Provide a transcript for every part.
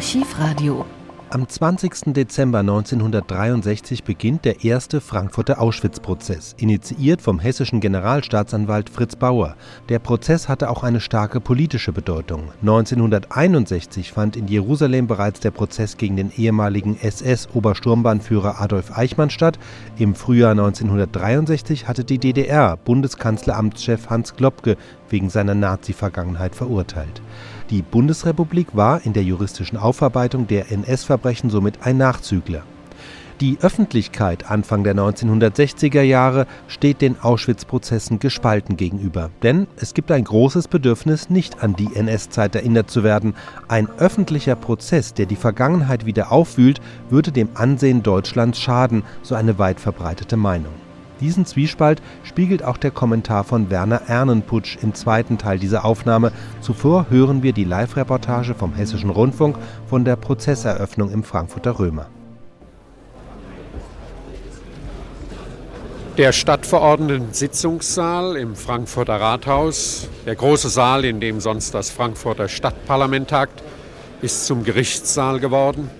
Archivradio. Am 20. Dezember 1963 beginnt der erste Frankfurter Auschwitz-Prozess, initiiert vom hessischen Generalstaatsanwalt Fritz Bauer. Der Prozess hatte auch eine starke politische Bedeutung. 1961 fand in Jerusalem bereits der Prozess gegen den ehemaligen SS-Obersturmbahnführer Adolf Eichmann statt. Im Frühjahr 1963 hatte die DDR Bundeskanzleramtschef Hans Globke wegen seiner Nazi-Vergangenheit verurteilt. Die Bundesrepublik war in der juristischen Aufarbeitung der NS-Verbrechen somit ein Nachzügler. Die Öffentlichkeit Anfang der 1960er Jahre steht den Auschwitz-Prozessen gespalten gegenüber. Denn es gibt ein großes Bedürfnis, nicht an die NS-Zeit erinnert zu werden. Ein öffentlicher Prozess, der die Vergangenheit wieder aufwühlt, würde dem Ansehen Deutschlands schaden, so eine weit verbreitete Meinung. Diesen Zwiespalt spiegelt auch der Kommentar von Werner Ernenputsch im zweiten Teil dieser Aufnahme. Zuvor hören wir die Live-Reportage vom Hessischen Rundfunk von der Prozesseröffnung im Frankfurter Römer. Der Stadtverordneten-Sitzungssaal im Frankfurter Rathaus, der große Saal, in dem sonst das Frankfurter Stadtparlament tagt, ist zum Gerichtssaal geworden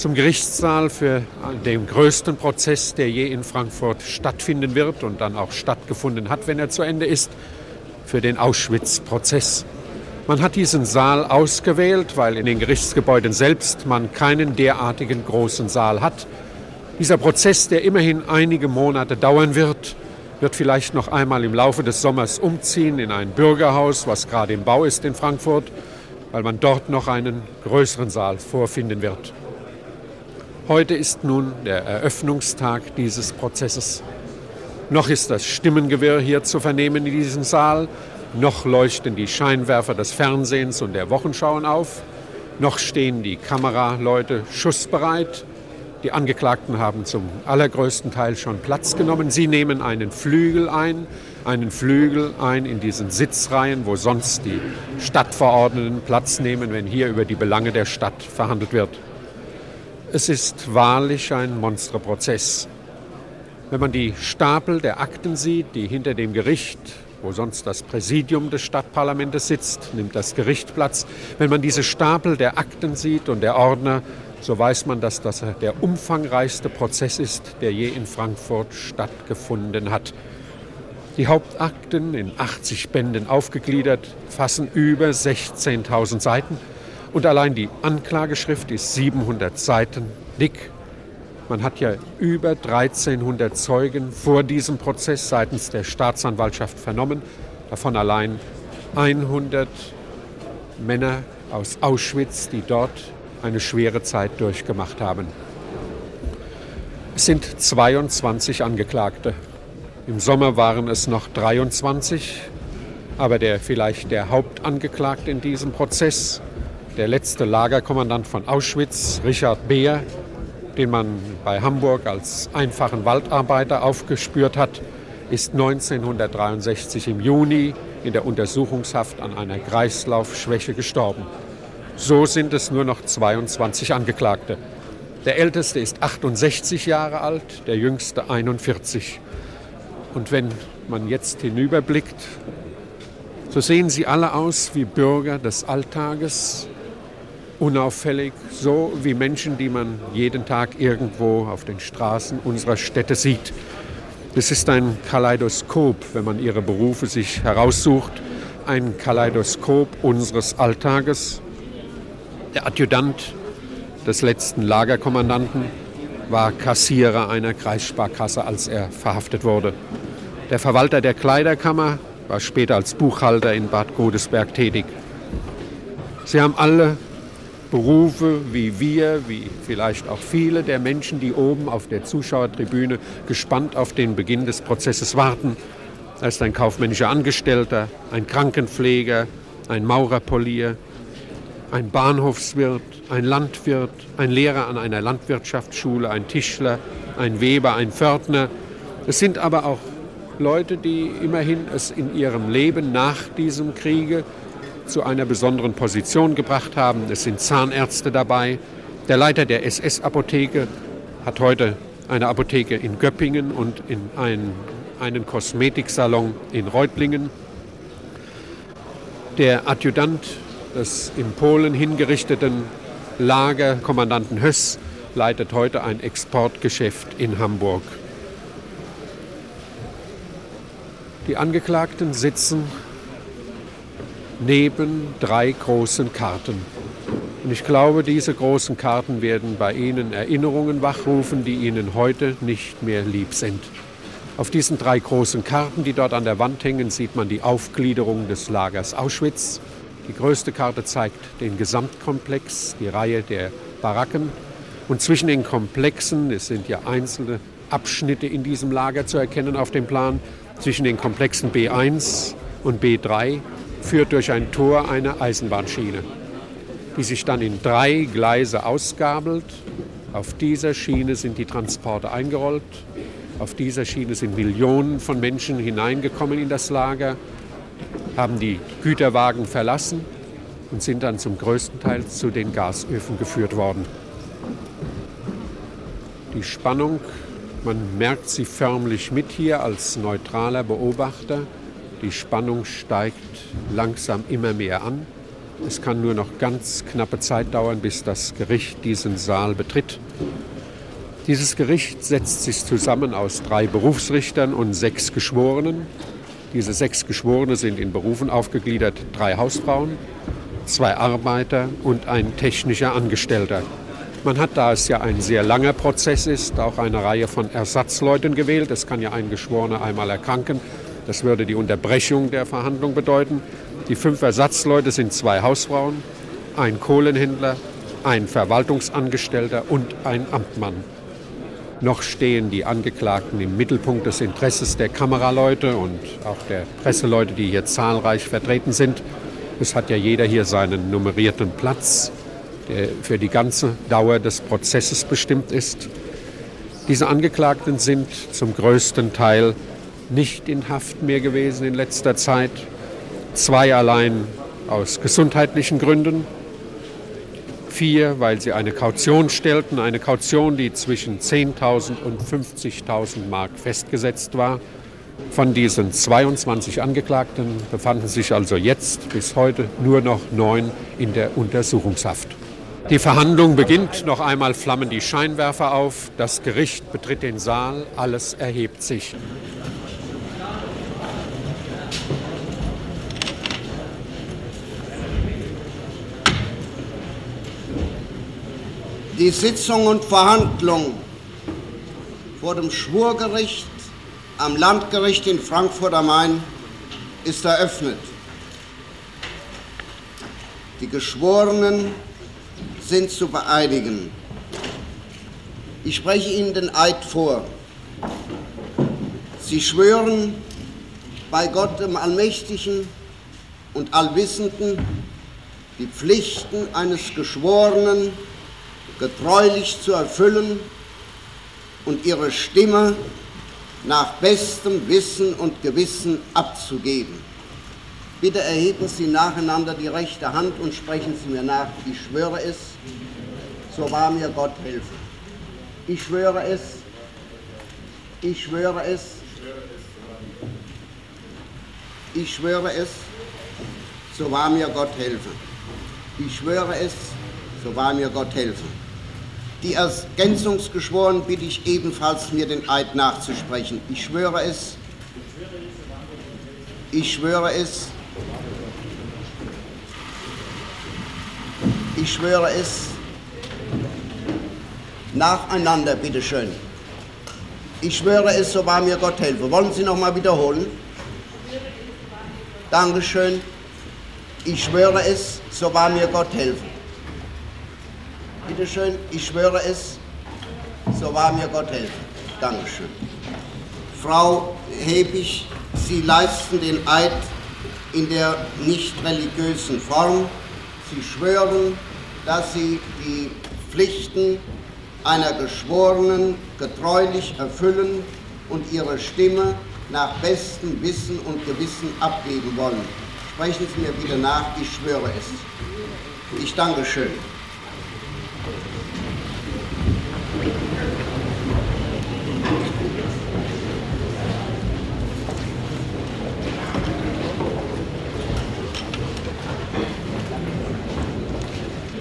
zum Gerichtssaal für den größten Prozess, der je in Frankfurt stattfinden wird und dann auch stattgefunden hat, wenn er zu Ende ist, für den Auschwitz-Prozess. Man hat diesen Saal ausgewählt, weil in den Gerichtsgebäuden selbst man keinen derartigen großen Saal hat. Dieser Prozess, der immerhin einige Monate dauern wird, wird vielleicht noch einmal im Laufe des Sommers umziehen in ein Bürgerhaus, was gerade im Bau ist in Frankfurt, weil man dort noch einen größeren Saal vorfinden wird. Heute ist nun der Eröffnungstag dieses Prozesses. Noch ist das Stimmengewirr hier zu vernehmen in diesem Saal, noch leuchten die Scheinwerfer des Fernsehens und der Wochenschauen auf, noch stehen die Kameraleute schussbereit. Die Angeklagten haben zum allergrößten Teil schon Platz genommen. Sie nehmen einen Flügel ein, einen Flügel ein in diesen Sitzreihen, wo sonst die Stadtverordneten Platz nehmen, wenn hier über die Belange der Stadt verhandelt wird. Es ist wahrlich ein Monsterprozess. Wenn man die Stapel der Akten sieht, die hinter dem Gericht, wo sonst das Präsidium des Stadtparlamentes sitzt, nimmt das Gericht Platz. Wenn man diese Stapel der Akten sieht und der Ordner, so weiß man, dass das der umfangreichste Prozess ist, der je in Frankfurt stattgefunden hat. Die Hauptakten in 80 Bänden aufgegliedert fassen über 16.000 Seiten. Und allein die Anklageschrift ist 700 Seiten dick. Man hat ja über 1300 Zeugen vor diesem Prozess seitens der Staatsanwaltschaft vernommen, davon allein 100 Männer aus Auschwitz, die dort eine schwere Zeit durchgemacht haben. Es sind 22 Angeklagte. Im Sommer waren es noch 23, aber der vielleicht der Hauptangeklagte in diesem Prozess, der letzte Lagerkommandant von Auschwitz, Richard Beer, den man bei Hamburg als einfachen Waldarbeiter aufgespürt hat, ist 1963 im Juni in der Untersuchungshaft an einer Kreislaufschwäche gestorben. So sind es nur noch 22 Angeklagte. Der älteste ist 68 Jahre alt, der jüngste 41. Und wenn man jetzt hinüberblickt, so sehen sie alle aus wie Bürger des Alltages, unauffällig, so wie Menschen, die man jeden Tag irgendwo auf den Straßen unserer Städte sieht. Es ist ein Kaleidoskop, wenn man ihre Berufe sich heraussucht, ein Kaleidoskop unseres Alltages. Der Adjutant des letzten Lagerkommandanten war Kassierer einer Kreissparkasse, als er verhaftet wurde. Der Verwalter der Kleiderkammer war später als Buchhalter in Bad Godesberg tätig. Sie haben alle Berufe wie wir, wie vielleicht auch viele der Menschen, die oben auf der Zuschauertribüne gespannt auf den Beginn des Prozesses warten. Da ist ein kaufmännischer Angestellter, ein Krankenpfleger, ein Maurerpolier, ein Bahnhofswirt, ein Landwirt, ein Lehrer an einer Landwirtschaftsschule, ein Tischler, ein Weber, ein Pförtner. Es sind aber auch Leute, die immerhin es in ihrem Leben nach diesem Kriege zu einer besonderen Position gebracht haben. Es sind Zahnärzte dabei. Der Leiter der SS-Apotheke hat heute eine Apotheke in Göppingen und in einen, einen Kosmetiksalon in Reutlingen. Der Adjutant des in Polen hingerichteten Lagerkommandanten Höss leitet heute ein Exportgeschäft in Hamburg. Die Angeklagten sitzen neben drei großen Karten. Und ich glaube, diese großen Karten werden bei Ihnen Erinnerungen wachrufen, die Ihnen heute nicht mehr lieb sind. Auf diesen drei großen Karten, die dort an der Wand hängen, sieht man die Aufgliederung des Lagers Auschwitz. Die größte Karte zeigt den Gesamtkomplex, die Reihe der Baracken. Und zwischen den Komplexen, es sind ja einzelne Abschnitte in diesem Lager zu erkennen auf dem Plan, zwischen den Komplexen B1 und B3 führt durch ein Tor eine Eisenbahnschiene, die sich dann in drei Gleise ausgabelt. Auf dieser Schiene sind die Transporte eingerollt. Auf dieser Schiene sind Millionen von Menschen hineingekommen in das Lager, haben die Güterwagen verlassen und sind dann zum größten Teil zu den Gasöfen geführt worden. Die Spannung man merkt sie förmlich mit hier als neutraler Beobachter. Die Spannung steigt langsam immer mehr an. Es kann nur noch ganz knappe Zeit dauern, bis das Gericht diesen Saal betritt. Dieses Gericht setzt sich zusammen aus drei Berufsrichtern und sechs Geschworenen. Diese sechs Geschworene sind in Berufen aufgegliedert, drei Hausfrauen, zwei Arbeiter und ein technischer Angestellter. Man hat, da es ja ein sehr langer Prozess ist, auch eine Reihe von Ersatzleuten gewählt. Es kann ja ein Geschworener einmal erkranken. Das würde die Unterbrechung der Verhandlung bedeuten. Die fünf Ersatzleute sind zwei Hausfrauen, ein Kohlenhändler, ein Verwaltungsangestellter und ein Amtmann. Noch stehen die Angeklagten im Mittelpunkt des Interesses der Kameraleute und auch der Presseleute, die hier zahlreich vertreten sind. Es hat ja jeder hier seinen nummerierten Platz der für die ganze Dauer des Prozesses bestimmt ist. Diese Angeklagten sind zum größten Teil nicht in Haft mehr gewesen in letzter Zeit. Zwei allein aus gesundheitlichen Gründen. Vier, weil sie eine Kaution stellten, eine Kaution, die zwischen 10.000 und 50.000 Mark festgesetzt war. Von diesen 22 Angeklagten befanden sich also jetzt bis heute nur noch neun in der Untersuchungshaft. Die Verhandlung beginnt. Noch einmal flammen die Scheinwerfer auf. Das Gericht betritt den Saal. Alles erhebt sich. Die Sitzung und Verhandlung vor dem Schwurgericht am Landgericht in Frankfurt am Main ist eröffnet. Die Geschworenen sind zu vereinigen. Ich spreche Ihnen den Eid vor. Sie schwören bei Gott dem Allmächtigen und Allwissenden die Pflichten eines Geschworenen getreulich zu erfüllen und ihre Stimme nach bestem Wissen und Gewissen abzugeben. Bitte erheben Sie nacheinander die rechte Hand und sprechen Sie mir nach. Ich schwöre es, so wahr mir Gott helfe. Ich schwöre es, ich schwöre es, ich schwöre es, so wahr mir Gott helfe. Ich schwöre es, so wahr mir Gott helfe. Die Ergänzungsgeschworen bitte ich ebenfalls, mir den Eid nachzusprechen. Ich schwöre es, ich schwöre es, ich schwöre es, nacheinander, bitteschön. Ich schwöre es, so wahr mir Gott helfe. Wollen Sie noch mal wiederholen? Dankeschön. Ich schwöre es, so wahr mir Gott helfe. Bitteschön, ich schwöre es, so wahr mir Gott helfe. Dankeschön. Frau Hebig, Sie leisten den Eid in der nicht religiösen Form. Sie schwören, dass Sie die Pflichten einer Geschworenen getreulich erfüllen und ihre Stimme nach bestem Wissen und Gewissen abgeben wollen. Sprechen Sie mir bitte nach, ich schwöre es. Ich danke schön.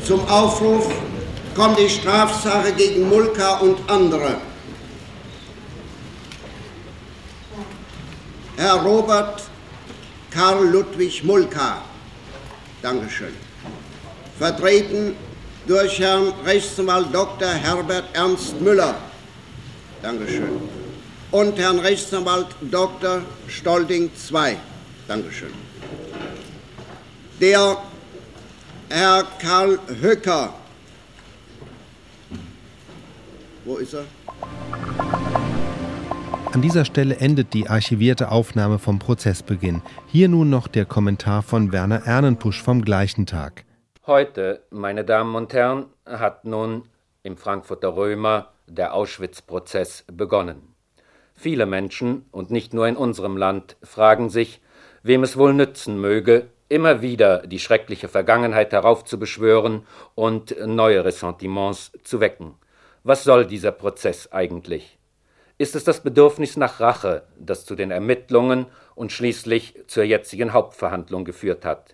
Zum Aufruf kommt die Strafsache gegen Mulka und andere. Herr Robert Karl Ludwig Mulka. Dankeschön. Vertreten durch Herrn Rechtsanwalt Dr. Herbert Ernst Müller. Dankeschön. Und Herrn Rechtsanwalt Dr. Stolding II. Dankeschön. Der Herr Karl Höcker. Wo ist er? An dieser Stelle endet die archivierte Aufnahme vom Prozessbeginn. Hier nun noch der Kommentar von Werner Ernenpusch vom gleichen Tag. Heute, meine Damen und Herren, hat nun im Frankfurter Römer der Auschwitz-Prozess begonnen. Viele Menschen, und nicht nur in unserem Land, fragen sich, wem es wohl nützen möge, immer wieder die schreckliche Vergangenheit heraufzubeschwören und neue Ressentiments zu wecken. Was soll dieser Prozess eigentlich? Ist es das Bedürfnis nach Rache, das zu den Ermittlungen und schließlich zur jetzigen Hauptverhandlung geführt hat?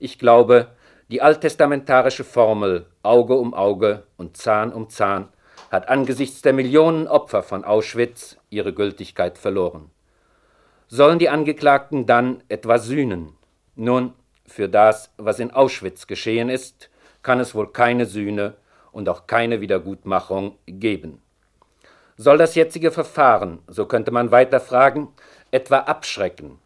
Ich glaube, die alttestamentarische Formel Auge um Auge und Zahn um Zahn hat angesichts der Millionen Opfer von Auschwitz ihre Gültigkeit verloren. Sollen die Angeklagten dann etwa sühnen? Nun, für das, was in Auschwitz geschehen ist, kann es wohl keine Sühne und auch keine Wiedergutmachung geben. Soll das jetzige Verfahren, so könnte man weiter fragen, etwa abschrecken?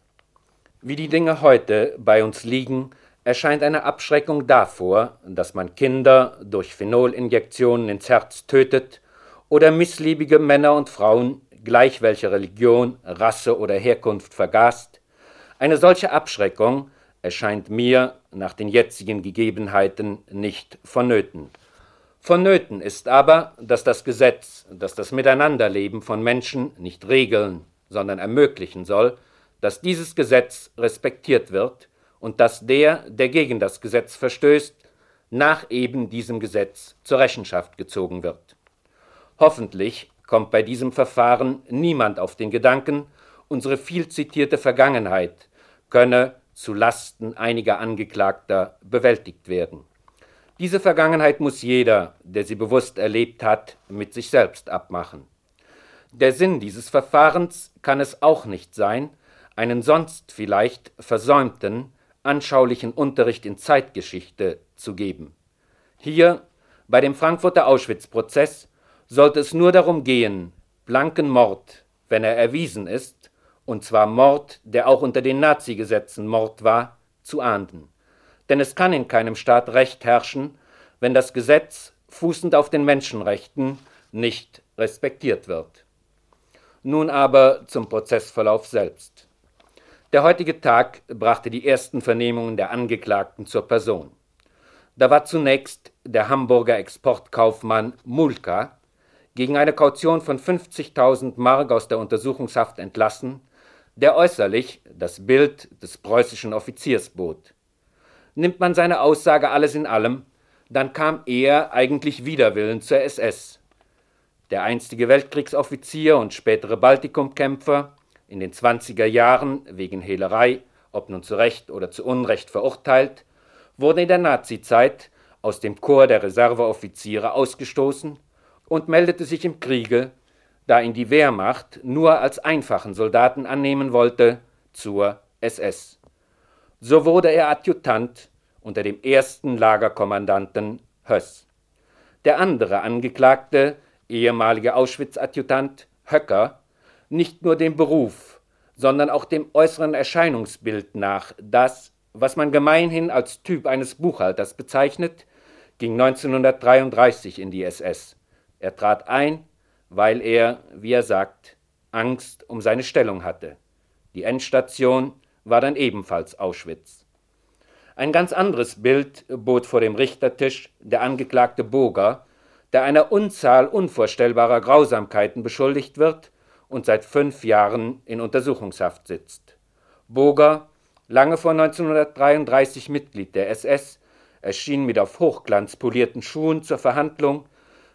Wie die Dinge heute bei uns liegen, erscheint eine Abschreckung davor, dass man Kinder durch Phenolinjektionen ins Herz tötet oder missliebige Männer und Frauen, gleich welcher Religion, Rasse oder Herkunft vergast. Eine solche Abschreckung erscheint mir nach den jetzigen Gegebenheiten nicht vonnöten. Vonnöten ist aber, dass das Gesetz, das das Miteinanderleben von Menschen nicht regeln, sondern ermöglichen soll, dass dieses Gesetz respektiert wird und dass der, der gegen das Gesetz verstößt, nach eben diesem Gesetz zur Rechenschaft gezogen wird. Hoffentlich kommt bei diesem Verfahren niemand auf den Gedanken, unsere viel zitierte Vergangenheit könne zu Lasten einiger Angeklagter bewältigt werden. Diese Vergangenheit muss jeder, der sie bewusst erlebt hat, mit sich selbst abmachen. Der Sinn dieses Verfahrens kann es auch nicht sein, einen sonst vielleicht versäumten, anschaulichen Unterricht in Zeitgeschichte zu geben. Hier, bei dem Frankfurter Auschwitz-Prozess, sollte es nur darum gehen, blanken Mord, wenn er erwiesen ist, und zwar Mord, der auch unter den Nazi-Gesetzen Mord war, zu ahnden denn es kann in keinem Staat Recht herrschen, wenn das Gesetz, fußend auf den Menschenrechten, nicht respektiert wird. Nun aber zum Prozessverlauf selbst. Der heutige Tag brachte die ersten Vernehmungen der Angeklagten zur Person. Da war zunächst der Hamburger Exportkaufmann Mulka gegen eine Kaution von 50.000 Mark aus der Untersuchungshaft entlassen, der äußerlich das Bild des preußischen Offiziers bot. Nimmt man seine Aussage alles in allem, dann kam er eigentlich widerwillen zur SS. Der einstige Weltkriegsoffizier und spätere Baltikumkämpfer, in den 20er Jahren wegen Hehlerei, ob nun zu Recht oder zu Unrecht verurteilt, wurde in der Nazizeit aus dem Chor der Reserveoffiziere ausgestoßen und meldete sich im Kriege, da ihn die Wehrmacht nur als einfachen Soldaten annehmen wollte, zur SS. So wurde er Adjutant unter dem ersten Lagerkommandanten Höss. Der andere Angeklagte, ehemalige Auschwitz-Adjutant Höcker, nicht nur dem Beruf, sondern auch dem äußeren Erscheinungsbild nach das, was man gemeinhin als Typ eines Buchhalters bezeichnet, ging 1933 in die SS. Er trat ein, weil er, wie er sagt, Angst um seine Stellung hatte. Die Endstation war dann ebenfalls Auschwitz. Ein ganz anderes Bild bot vor dem Richtertisch der Angeklagte Boger, der einer Unzahl unvorstellbarer Grausamkeiten beschuldigt wird und seit fünf Jahren in Untersuchungshaft sitzt. Boger, lange vor 1933 Mitglied der SS, erschien mit auf Hochglanz polierten Schuhen zur Verhandlung,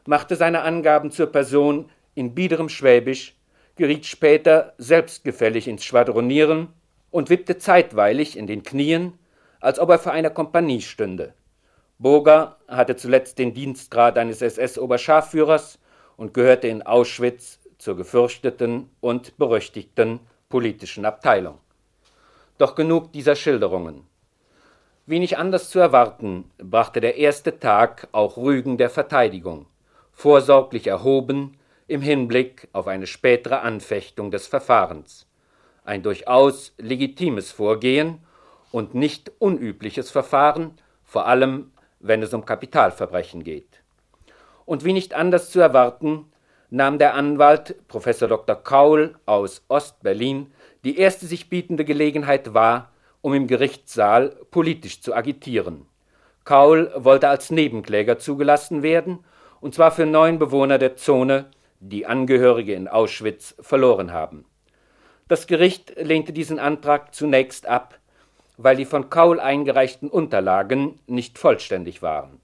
machte seine Angaben zur Person in biederem Schwäbisch, geriet später selbstgefällig ins Schwadronieren und wippte zeitweilig in den Knien, als ob er vor einer Kompanie stünde. Burger hatte zuletzt den Dienstgrad eines SS-Oberscharführers und gehörte in Auschwitz zur gefürchteten und berüchtigten politischen Abteilung. Doch genug dieser Schilderungen. Wenig anders zu erwarten, brachte der erste Tag auch Rügen der Verteidigung, vorsorglich erhoben im Hinblick auf eine spätere Anfechtung des Verfahrens. Ein durchaus legitimes Vorgehen und nicht unübliches Verfahren, vor allem wenn es um Kapitalverbrechen geht. Und wie nicht anders zu erwarten, nahm der Anwalt Prof. Dr. Kaul aus Ostberlin die erste sich bietende Gelegenheit wahr, um im Gerichtssaal politisch zu agitieren. Kaul wollte als Nebenkläger zugelassen werden, und zwar für neun Bewohner der Zone, die Angehörige in Auschwitz verloren haben. Das Gericht lehnte diesen Antrag zunächst ab, weil die von Kaul eingereichten Unterlagen nicht vollständig waren.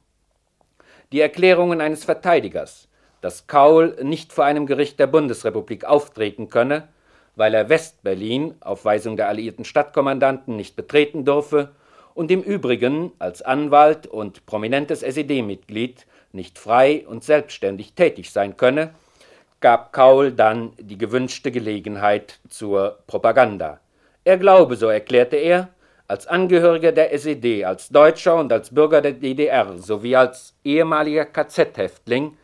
Die Erklärungen eines Verteidigers, dass Kaul nicht vor einem Gericht der Bundesrepublik auftreten könne, weil er Westberlin auf Weisung der alliierten Stadtkommandanten nicht betreten dürfe und im Übrigen als Anwalt und prominentes SED-Mitglied nicht frei und selbstständig tätig sein könne, gab Kaul dann die gewünschte Gelegenheit zur Propaganda. Er glaube, so erklärte er, als Angehöriger der SED, als Deutscher und als Bürger der DDR sowie als ehemaliger KZ-Häftling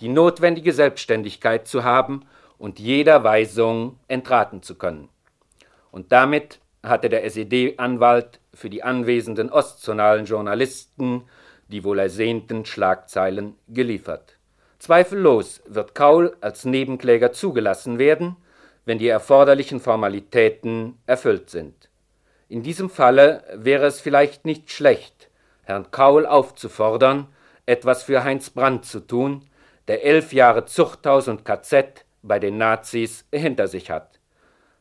die notwendige Selbstständigkeit zu haben und jeder Weisung entraten zu können. Und damit hatte der SED-Anwalt für die anwesenden ostzonalen Journalisten die wohl ersehnten Schlagzeilen geliefert. Zweifellos wird Kaul als Nebenkläger zugelassen werden, wenn die erforderlichen Formalitäten erfüllt sind. In diesem Falle wäre es vielleicht nicht schlecht, Herrn Kaul aufzufordern, etwas für Heinz Brandt zu tun, der elf Jahre Zuchthaus und KZ bei den Nazis hinter sich hat.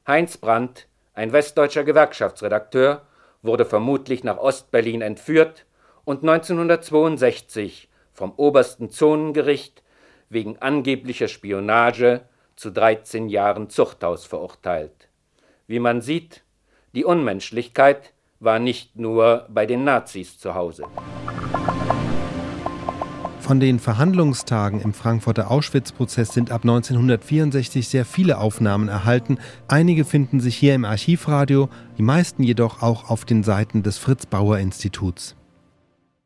Heinz Brandt, ein westdeutscher Gewerkschaftsredakteur, wurde vermutlich nach Ostberlin entführt und 1962 vom obersten Zonengericht wegen angeblicher Spionage zu 13 Jahren Zuchthaus verurteilt. Wie man sieht, die Unmenschlichkeit war nicht nur bei den Nazis zu Hause. Von den Verhandlungstagen im Frankfurter Auschwitz-Prozess sind ab 1964 sehr viele Aufnahmen erhalten. Einige finden sich hier im Archivradio, die meisten jedoch auch auf den Seiten des Fritz Bauer Instituts.